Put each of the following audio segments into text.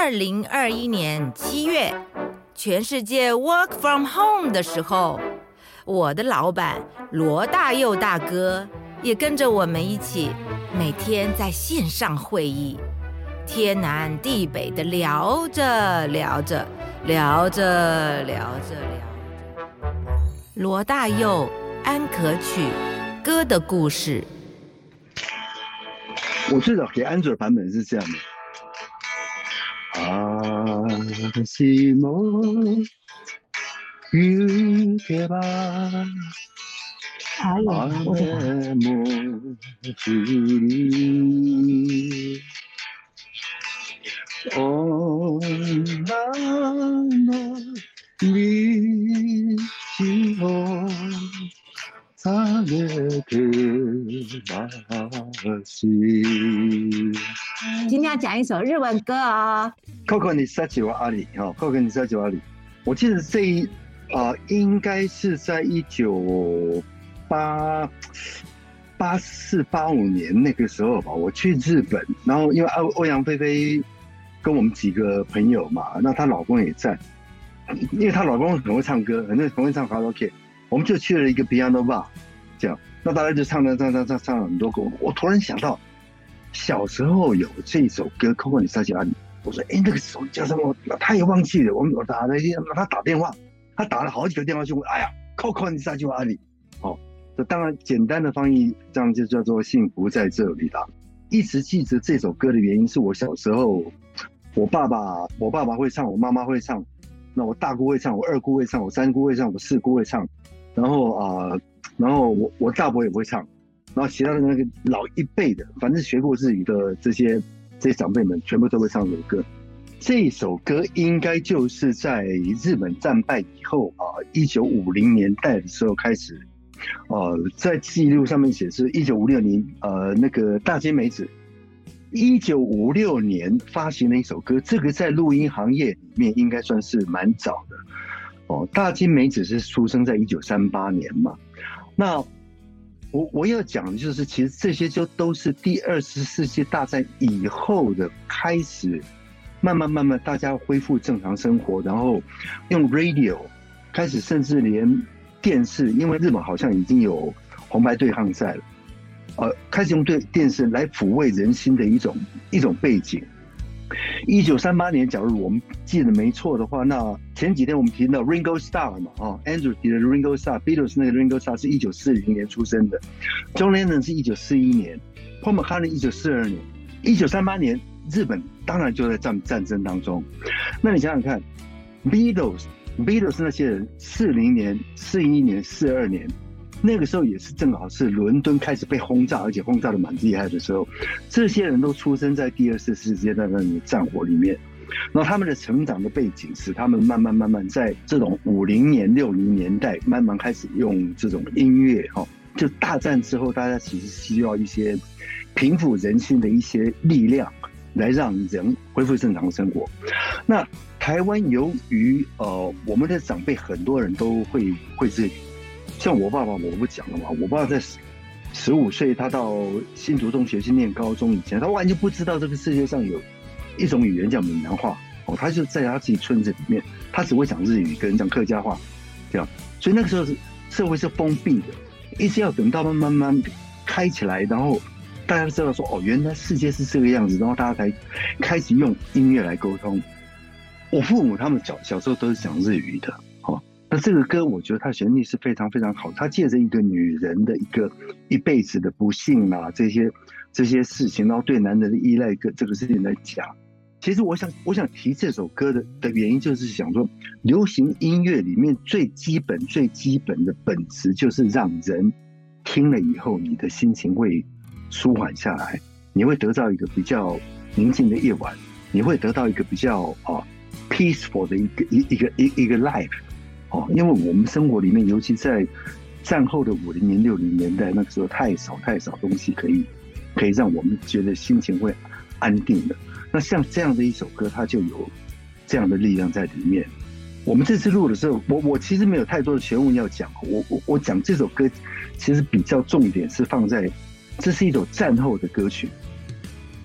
二零二一年七月，全世界 work from home 的时候，我的老板罗大佑大哥也跟着我们一起，每天在线上会议，天南地北的聊着聊着聊着聊着聊。罗大佑《安可曲》歌的故事。我最早给安卓版本是这样的。あしも行けば雨も降り女の今天要讲一首日文歌哦。Coco 你萨吉瓦阿里哈，Coco 你萨吉瓦阿里，我记得这一啊、应该是在一九八八四八五年那个时候吧，我去日本，然后因为欧欧阳菲菲跟我们几个朋友嘛，那她老公也在，因为她老公很会唱歌，很会很会唱卡拉 OK，我们就去了一个 piano bar，这样，那大家就唱唱唱唱唱唱了很多歌，我突然想到小时候有这首歌《Coco 你萨吉瓦阿里》。我说：“哎，那个时候叫什么？他也忘记了。我们我打了一他打电话，他打了好几个电话去问。哎呀，Coco 你在就阿里，哦，这当然简单的翻译，这样就叫做幸福在这里啦。一直记着这首歌的原因，是我小时候，我爸爸我爸爸会唱，我妈妈会唱，那我大姑会唱，我二姑会唱，我三姑会唱，我四姑会唱，然后啊、然后我我大伯也会唱，然后其他的那个老一辈的，反正学过日语的这些。”这些长辈们全部都会唱这首歌。这首歌应该就是在日本战败以后啊，一九五零年代的时候开始，呃，在记录上面写是一九五六年，呃，那个大金美子，一九五六年发行的一首歌，这个在录音行业里面应该算是蛮早的。哦，大金梅子是出生在一九三八年嘛，那。我我要讲的就是，其实这些就都是第二次世界大战以后的开始，慢慢慢慢大家恢复正常生活，然后用 radio 开始，甚至连电视，因为日本好像已经有红白对抗赛了，呃，开始用对电视来抚慰人心的一种一种背景。一九三八年，假如我们记得没错的话，那前几天我们提到 Ringo Starr 嘛，啊，Andrew 提的 Ringo Starr，Beatles 那个 Ringo Starr 是一九四零年出生的，John Lennon 是一九四一年，Paul McCartney 一九四二年，一九三八年日本当然就在战战争当中。那你想想看，Beatles，Beatles 那些人四零年、四一年、四二年。那个时候也是正好是伦敦开始被轰炸，而且轰炸的蛮厉害的时候，这些人都出生在第二次世界大战的战火里面，那他们的成长的背景使他们慢慢慢慢在这种五零年、六零年代慢慢开始用这种音乐哈，就大战之后，大家其实需要一些平复人心的一些力量，来让人恢复正常生活。那台湾由于呃我们的长辈很多人都会会日语。像我爸爸，我不讲了嘛。我爸在十五岁，他到新竹中学去念高中以前，他完全不知道这个世界上有一种语言叫闽南话哦。他就在他自己村子里面，他只会讲日语跟讲客家话，这样。所以那个时候是社会是封闭的，一直要等到慢慢慢开起来，然后大家知道说哦，原来世界是这个样子，然后大家才开始用音乐来沟通。我父母他们小小时候都是讲日语的。那这个歌，我觉得它旋律是非常非常好。它借着一个女人的一个一辈子的不幸啊，这些这些事情，然后对男人的依赖，个这个事情来讲。其实我想，我想提这首歌的的原因，就是想说，流行音乐里面最基本、最基本的本质，就是让人听了以后，你的心情会舒缓下来，你会得到一个比较宁静的夜晚，你会得到一个比较啊 peaceful 的一个一一个一一个 life。哦，因为我们生活里面，尤其在战后的五零年、六零年代，那个时候太少太少东西可以可以让我们觉得心情会安定的。那像这样的一首歌，它就有这样的力量在里面。我们这次录的时候，我我其实没有太多的学问要讲，我我我讲这首歌，其实比较重点是放在这是一首战后的歌曲。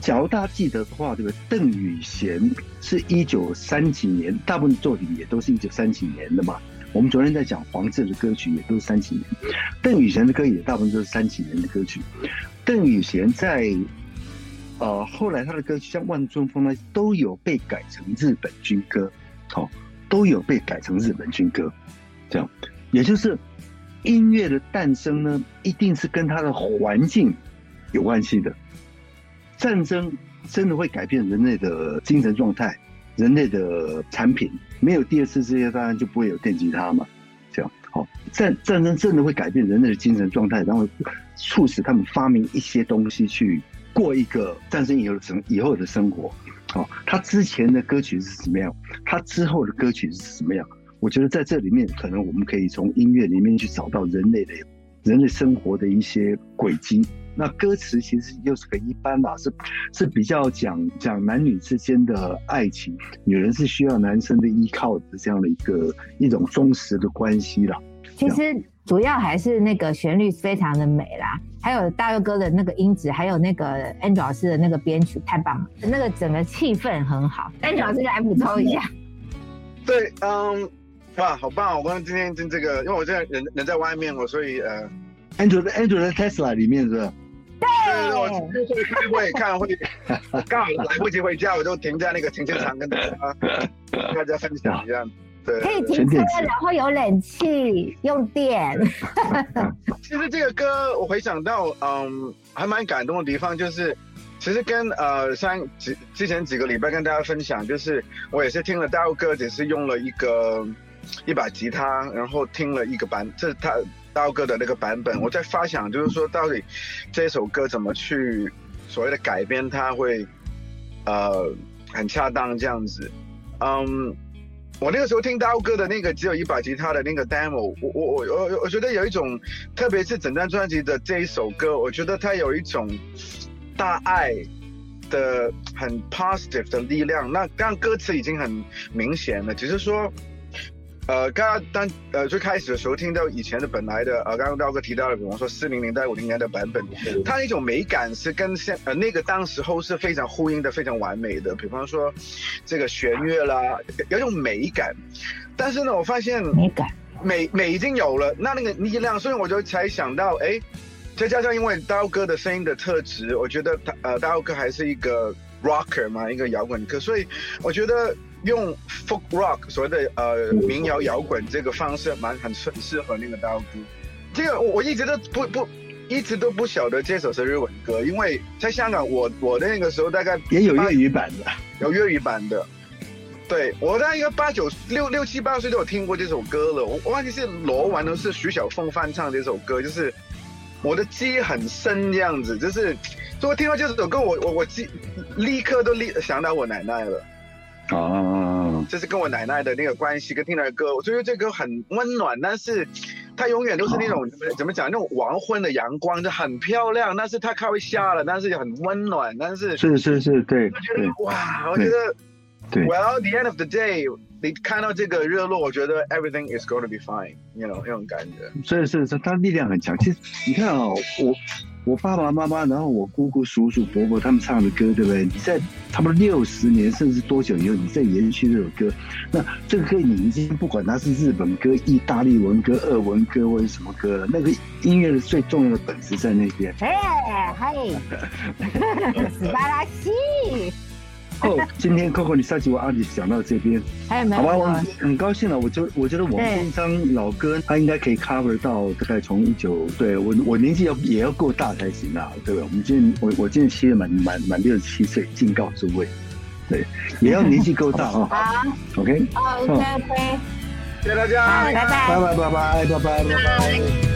假如大家记得的话，这个？邓宇贤是一九三几年，大部分作品也都是一九三几年的嘛。我们昨天在讲黄志的歌曲，也都是三几年。邓宇贤的歌也大部分都是三几年的歌曲。邓宇贤在呃后来他的歌曲像《万春风》呢，都有被改成日本军歌，好、都有被改成日本军歌。这样，也就是音乐的诞生呢，一定是跟它的环境有关系的。战争真的会改变人类的精神状态，人类的产品。没有第二次世界大战就不会有电吉他嘛？这样好，战战争真的会改变人类的精神状态，然后促使他们发明一些东西去过一个战争以后的生以后的生活。好，他之前的歌曲是什么样？他之后的歌曲是什么样？我觉得在这里面，可能我们可以从音乐里面去找到人类的人类生活的一些轨迹。那歌词其实又是很一般啦，是是比较讲讲男女之间的爱情，女人是需要男生的依靠的这样的一个一种忠实的关系啦。其实主要还是那个旋律非常的美啦，还有大佑哥的那个音质，还有那个 Andrew 老师的那个编曲太棒了，那个整个气氛很好。Andrew 老师来补充一下，对，嗯，哇，好棒！我刚刚今天听这个，因为我现在人人在外面我，所以呃，Andrew 的 Andrew 在 Tesla 里面是吧？对，我就是开会看会，刚好来不及回家，我就停在那个停车场跟大家 大家分享一样。对，可以停车，然后有冷气，用电。其实这个歌我回想到，嗯，还蛮感动的地方就是，其实跟呃上几之前几个礼拜跟大家分享，就是我也是听了大佑哥，只是用了一个一把吉他，然后听了一个版，这是他刀哥的那个版本，我在发想就是说到底这首歌怎么去所谓的改编，它会呃很恰当这样子，嗯。我那个时候听刀哥的那个只有一把吉他的那个 demo，我我我我我觉得有一种，特别是整张专辑的这一首歌，我觉得它有一种大爱的很 positive 的力量。那刚刚歌词已经很明显了，只是说，呃，刚刚当呃最开始的时候听到以前的本来的呃，刚刚刀哥提到的，比方说四零年代五零年代的版本，它那种美感是跟现呃那个当时候是非常呼应的，非常完美的。比方说这个弦乐啦，有一种美感。但是呢，我发现美感美美已经有了，那那个力量，所以我就才想到，哎，再加上因为刀哥的声音的特质，我觉得他呃刀哥还是一个 rocker 嘛，一个摇滚歌，所以我觉得。用 folk rock 所谓的呃民谣摇滚这个方式，蛮很适适合那个刀哥。这个我我一直都不不一直都不晓得这首是日文歌，因为在香港我我那个时候大概也有粤语版的，有粤语版的。对我大概八九六六七八岁都有听过这首歌了，我我忘记是罗文都是徐小凤翻唱这首歌，就是我的记忆很深这样子，就是所以我听到这首歌，我我我记立刻都立想到我奶奶了。哦，这是跟我奶奶的那个关系，跟听她的歌，我觉得这歌很温暖，但是它永远都是那种、哦、怎么讲，那种黄昏的阳光，就很漂亮，但是它快会下了，但是也很温暖，但是是是是，对，我觉得哇，我觉得对，Well the end of the day，你看到这个日落，我觉得 everything is going to be fine，you know 那种感觉，是是是，它力量很强。其实你看啊、哦，我。我爸爸妈妈，然后我姑姑、叔叔、伯伯他们唱的歌，对不对？你在差不多六十年甚至多久以后，你再延续这首歌，那这个歌你已经不管它是日本歌、意大利文歌、俄文歌或者什么歌了，那个音乐的最重要的本质在那边。哎，嗨，巴拉西。今天 coco 你下次我阿迪讲到这边。好吧我很高兴了我觉得我觉得我们这一张老歌它应该可以 cover 到大概从一九对我我年纪要也要够大才行啊对我们今年我我今年七月满满六十七岁敬告诸位对也要年纪够大啊。好。Ok 好 OK，谢谢大家。拜。拜拜拜拜拜拜拜拜。